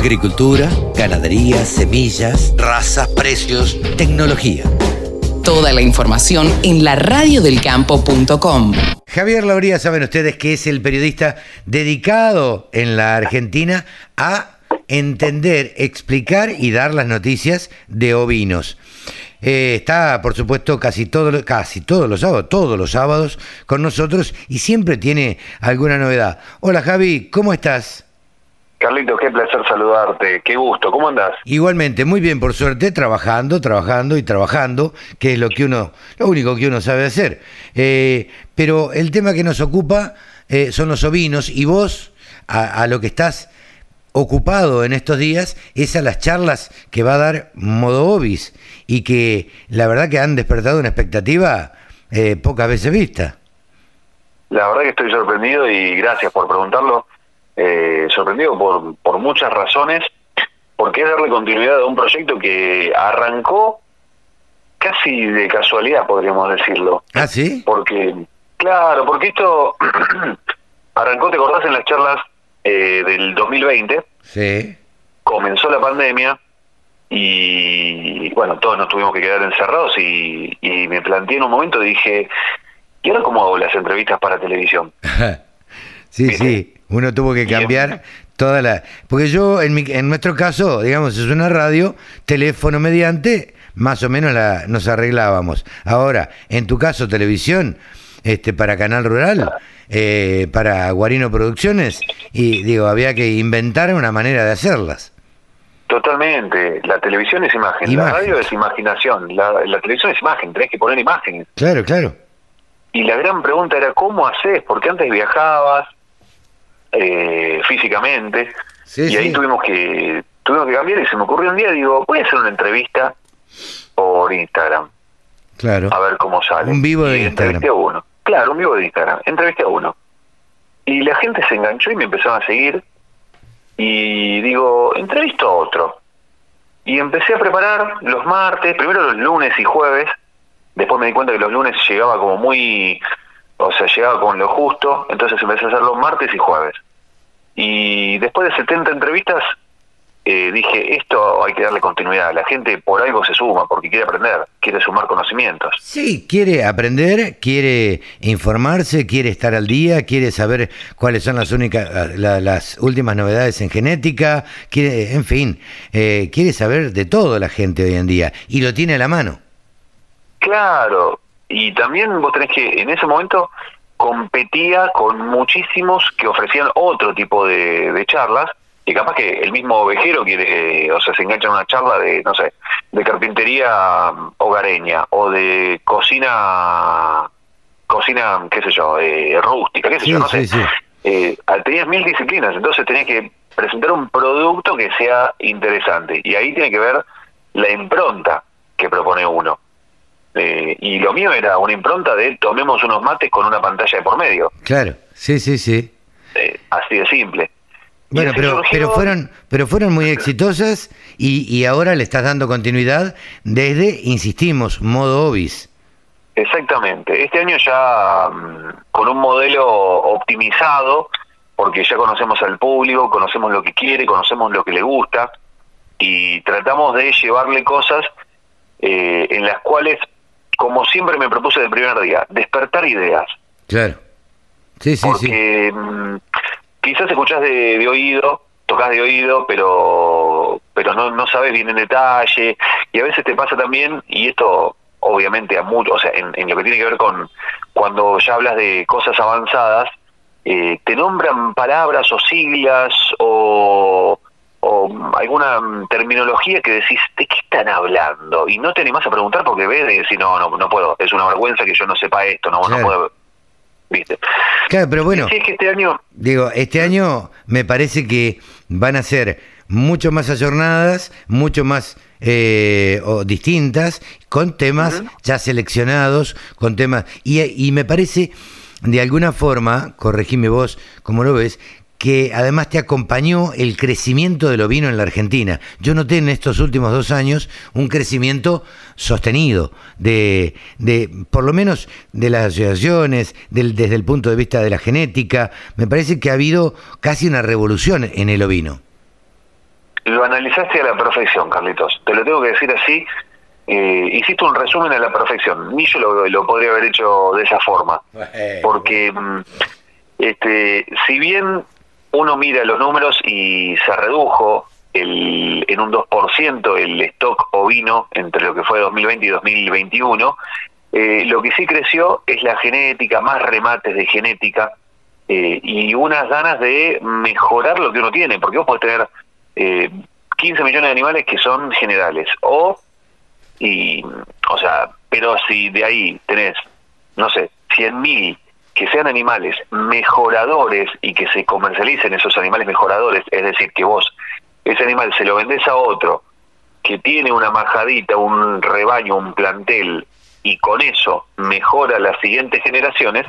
Agricultura, ganadería, semillas, razas, precios, tecnología. Toda la información en la radiodelcampo.com. Javier Lauría, saben ustedes que es el periodista dedicado en la Argentina a entender, explicar y dar las noticias de ovinos. Eh, está, por supuesto, casi, todo, casi todos los sábados, todos los sábados con nosotros y siempre tiene alguna novedad. Hola Javi, ¿cómo estás? Carlito, qué placer saludarte, qué gusto, ¿cómo andás? Igualmente, muy bien, por suerte, trabajando, trabajando y trabajando, que es lo que uno, lo único que uno sabe hacer. Eh, pero el tema que nos ocupa eh, son los ovinos y vos, a, lo que estás ocupado en estos días, es a las charlas que va a dar Modo Ovis y que la verdad que han despertado una expectativa eh, pocas veces vista. La verdad que estoy sorprendido y gracias por preguntarlo eh, sorprendido por, por muchas razones, porque es darle continuidad a un proyecto que arrancó casi de casualidad, podríamos decirlo. ¿Ah, sí? Porque, claro, porque esto arrancó, ¿te acordás en las charlas eh, del 2020? Sí. Comenzó la pandemia y, bueno, todos nos tuvimos que quedar encerrados y, y me planteé en un momento, dije, ¿y ahora cómo hago las entrevistas para televisión? sí, sí. Uno tuvo que cambiar toda la... Porque yo, en, mi, en nuestro caso, digamos, es una radio, teléfono mediante, más o menos la, nos arreglábamos. Ahora, en tu caso, televisión, este para Canal Rural, eh, para Guarino Producciones, y digo, había que inventar una manera de hacerlas. Totalmente. La televisión es imagen, la radio es imaginación, la, la, televisión es imagen, tenés que poner imágenes. Claro, claro. Y la gran pregunta era, ¿cómo haces? Porque antes viajabas, eh, físicamente. y ahí tuvimos que tuvimos que cambiar y se me ocurrió un día, digo, voy a hacer una entrevista por Instagram. Claro. A ver cómo sale. Un vivo de Instagram. Entrevisté a uno. Claro, un vivo de Instagram. Entrevisté a uno. Y la gente se enganchó y me empezaron a seguir. Y digo, entrevisto a otro. Y empecé a preparar los martes, primero los lunes y jueves. Después me di cuenta que los lunes llegaba como muy o sea, llegaba con lo justo, entonces empecé a hacerlo martes y jueves. Y después de 70 entrevistas, eh, dije, esto hay que darle continuidad. La gente por algo se suma, porque quiere aprender, quiere sumar conocimientos. Sí, quiere aprender, quiere informarse, quiere estar al día, quiere saber cuáles son las únicas, las últimas novedades en genética, quiere, en fin, eh, quiere saber de todo la gente hoy en día y lo tiene a la mano. Claro, y también vos tenés que, en ese momento, competía con muchísimos que ofrecían otro tipo de, charlas, y capaz que el mismo ovejero quiere, o sea, se engancha en una charla de, no sé, de carpintería hogareña, o de cocina, cocina, qué sé yo, eh, rústica, qué sé yo, no sé. Eh, tenías mil disciplinas, entonces tenías que presentar un producto que sea interesante, y ahí tiene que ver la impronta que propone uno. Eh, y lo mío era una impronta de tomemos unos mates con una pantalla de por medio. Claro, sí, sí, sí. Eh, así de simple. Bueno, pero, pero fueron pero fueron muy exitosas y, y ahora le estás dando continuidad desde, insistimos, modo obis. Exactamente. Este año ya mm, con un modelo optimizado, porque ya conocemos al público, conocemos lo que quiere, conocemos lo que le gusta y tratamos de llevarle cosas eh, en las cuales como siempre me propuse del primer día, despertar ideas. Claro. Sí, sí, Porque mm, quizás escuchás de, oído, tocas de oído, pero pero no, no sabes bien en detalle. Y a veces te pasa también, y esto obviamente a muchos, o sea, en, lo que tiene que ver con cuando ya hablas de cosas avanzadas, eh, te nombran palabras o siglas o o alguna terminología que decís, ¿de qué están hablando? Y no te animás a preguntar porque ves y decís, no, no, no puedo, es una vergüenza que yo no sepa esto, no, no puedo. ¿Viste? Claro, pero bueno, sí, es que este año... digo, este año me parece que van a ser mucho más ayornadas, mucho más eh, o distintas, con temas ya seleccionados, con temas... Y, y me parece, de alguna forma, corregime vos como lo ves, que además te acompañó el crecimiento del ovino en la Argentina. Yo noté en estos últimos dos años un crecimiento sostenido, de, de por lo menos de las asociaciones, del, desde el punto de vista de la genética. Me parece que ha habido casi una revolución en el ovino. lo analizaste a la perfección, Carlitos. Te lo tengo que decir así. Eh, hiciste un resumen a la perfección. Ni yo lo, lo podría haber hecho de esa forma. Porque, mm, este, si bien uno mira los números y se redujo el, en un 2% el stock ovino entre lo que fue 2020 y 2021, eh, lo que sí creció es la genética, más remates de genética eh, y unas ganas de mejorar lo que uno tiene, porque vos podés tener eh, 15 millones de animales que son generales, o, y, o sea, pero si de ahí tenés, no sé, 100.000 que sean animales mejoradores y que se comercialicen esos animales mejoradores, es decir, que vos ese animal se lo vendés a otro que tiene una majadita, un rebaño, un plantel, y con eso mejora las siguientes generaciones,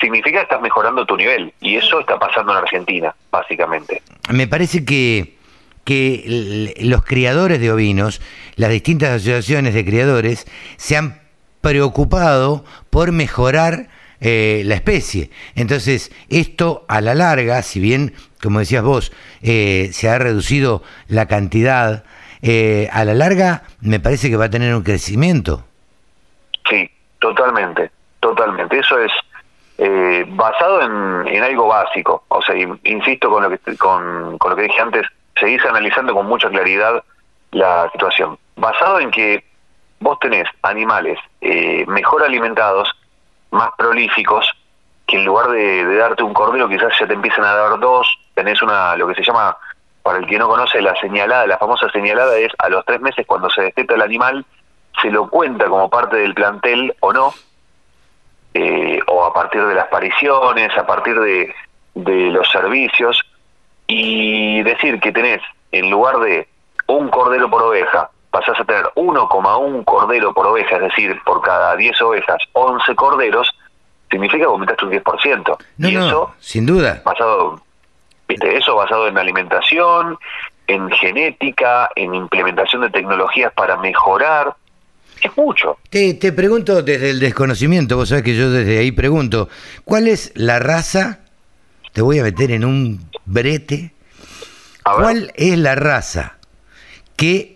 significa que estás mejorando tu nivel. Y eso está pasando en Argentina, básicamente. Me parece que, que los criadores de ovinos, las distintas asociaciones de criadores, se han preocupado por mejorar eh, la especie. Entonces, esto a la larga, si bien, como decías vos, eh, se ha reducido la cantidad, eh, a la larga me parece que va a tener un crecimiento. Sí, totalmente, totalmente. Eso es basado en, algo básico. O sea, insisto con lo que con, con lo que dije antes, seguís analizando con mucha claridad la situación. Basado en que vos tenés animales mejor alimentados, más prolíficos, que en lugar de, darte un cordero quizás ya te empiezan a dar dos, tenés una, lo que se llama, para el que no conoce, la señalada, la famosa señalada es a los tres meses cuando se desteta el animal, se lo cuenta como parte del plantel o no, eh, o a partir de las apariciones, a partir de, de los servicios, y decir que tenés, en lugar de un cordero por oveja, pasás a tener 1,1 cordero por oveja, es decir, por cada 10 ovejas, 11 corderos, significa que aumentaste un 10%. No, y eso, sin duda. Basado, ¿viste? Eso basado en alimentación, en genética, en implementación de tecnologías para mejorar. Es mucho. Te, te pregunto desde el desconocimiento, vos sabés que yo desde ahí pregunto, ¿cuál es la raza? Te voy a meter en un brete. ¿Cuál es la raza que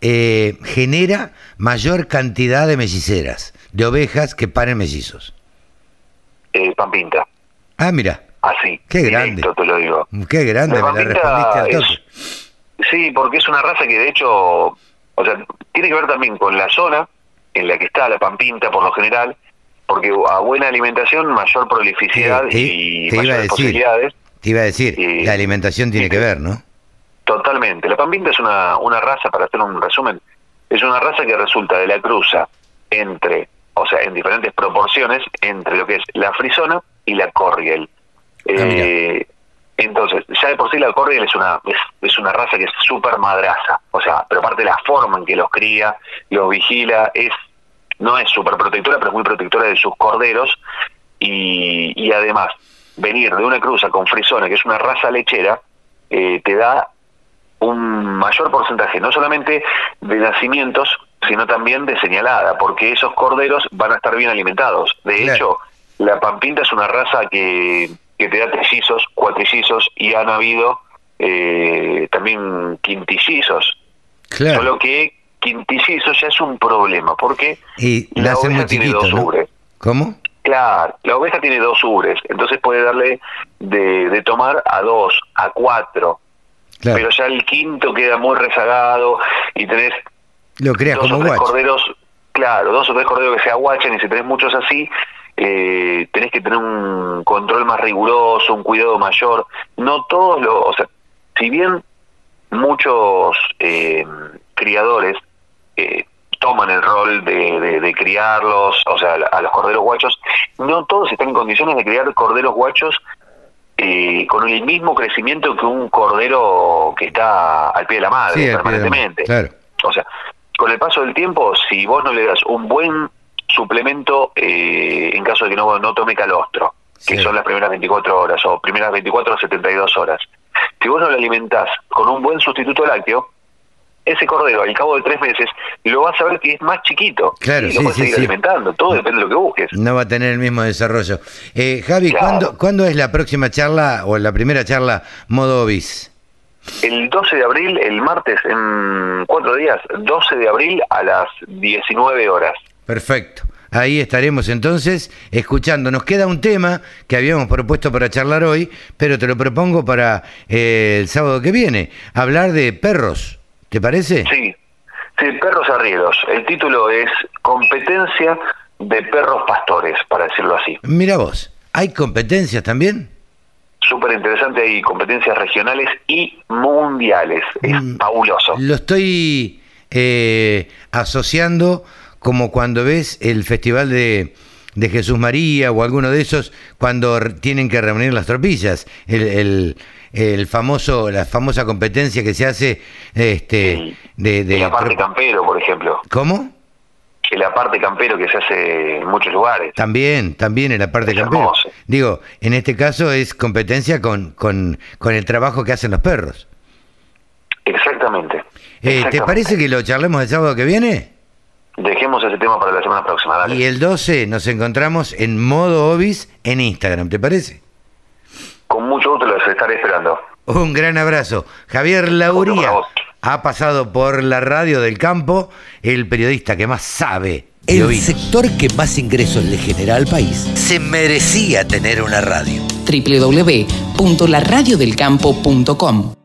eh, genera mayor cantidad de melliceras, de ovejas que paren mellizos? Eh, Pampinta. Ah, mira. Así. Qué grande. te lo digo. Qué grande, me la respondiste al toque. sí, porque es una raza que de hecho, o sea, tiene que ver también con la zona en la que está la Pampinta por lo general, porque a buena alimentación, mayor prolificidad y mayores posibilidades. Te iba a decir, la alimentación tiene que ver, ¿no? Totalmente. La pampinta es una, una raza, para hacer un resumen, es una raza que resulta de la cruza entre, o sea, en diferentes proporciones, entre lo que es la frisona y la corriel. Ah, eh, entonces, ya de por sí la corriel es una, es, una raza que es súper madraza, o sea, pero aparte de la forma en que los cría, los vigila, es no es súper protectora, pero es muy protectora de sus corderos, y, y además, venir de una cruza con frisona, que es una raza lechera, eh, te da un mayor porcentaje, no solamente de nacimientos, sino también de señalada, porque esos corderos van a estar bien alimentados. De hecho, la pampinta es una raza que, que te da trillizos, cuatrillizos y han habido eh, también quintillizos. Solo que quintillizos ya es un problema, porque y la oveja tiene dos ubres. ¿Cómo? Claro, la oveja tiene dos ubres, entonces puede darle de, de tomar a dos, a cuatro, pero ya el quinto queda muy rezagado y tenés Lo creas dos como o tres corderos, claro, dos o tres corderos que se aguachan y si tenés muchos así, eh, tenés que tener un control más riguroso, un cuidado mayor. No todos los, o sea, si bien muchos eh, criadores eh, toman el rol de, de, criarlos, o sea, a los corderos guachos, no todos están en condiciones de criar corderos guachos eh, con el mismo crecimiento que un cordero que está al pie de la madre permanentemente. O sea, con el paso del tiempo, si vos no le das un buen suplemento eh, en caso de que no, no tome calostro, que son las primeras 24 horas o primeras 24 o 72 horas, si vos no le alimentás con un buen sustituto lácteo, ese cordero al cabo de tres meses lo vas a ver que es más chiquito. Claro, y lo sí, seguir alimentando, todo depende de lo que busques. No va a tener el mismo desarrollo. Eh, Javi, ¿cuándo, es la próxima charla o la primera charla modo bis? el 12 de abril, el martes, en cuatro días, 12 de abril a las 19 horas. Perfecto. Ahí estaremos entonces escuchando. Nos queda un tema que habíamos propuesto para charlar hoy, pero te lo propongo para eh, el sábado que viene. Hablar de perros. ¿Te parece? Sí, sí, perros arrieros. El título es Competencia de perros pastores, para decirlo así. Mira vos, ¿hay competencias también? Súper interesante, hay competencias regionales y mundiales. Es Mm, fabuloso. Lo estoy eh, asociando como cuando ves el Festival de, de Jesús María o alguno de esos, cuando tienen que reunir las tropillas. El, el- el famoso, la famosa competencia que se hace este, Sí. de, de el aparte trop- campero, por ejemplo. ¿Cómo? El aparte campero que se hace en muchos lugares. También, también en la parte Es campera. hermoso. Digo, en este caso es competencia con, con, con el trabajo que hacen los perros. Exactamente. Eh, ¿Te parece que lo charlemos el sábado que viene? Dejemos ese tema para la semana próxima. Dale. Y el 12 nos encontramos en modo Obis en Instagram, ¿te parece? Con mucho gusto estaré esperando. Un gran abrazo. Javier Lauría ha pasado por la radio del campo, el periodista que más sabe El sector que más ingresos le genera al país se merecía tener una radio. www.laradiodelcampo.com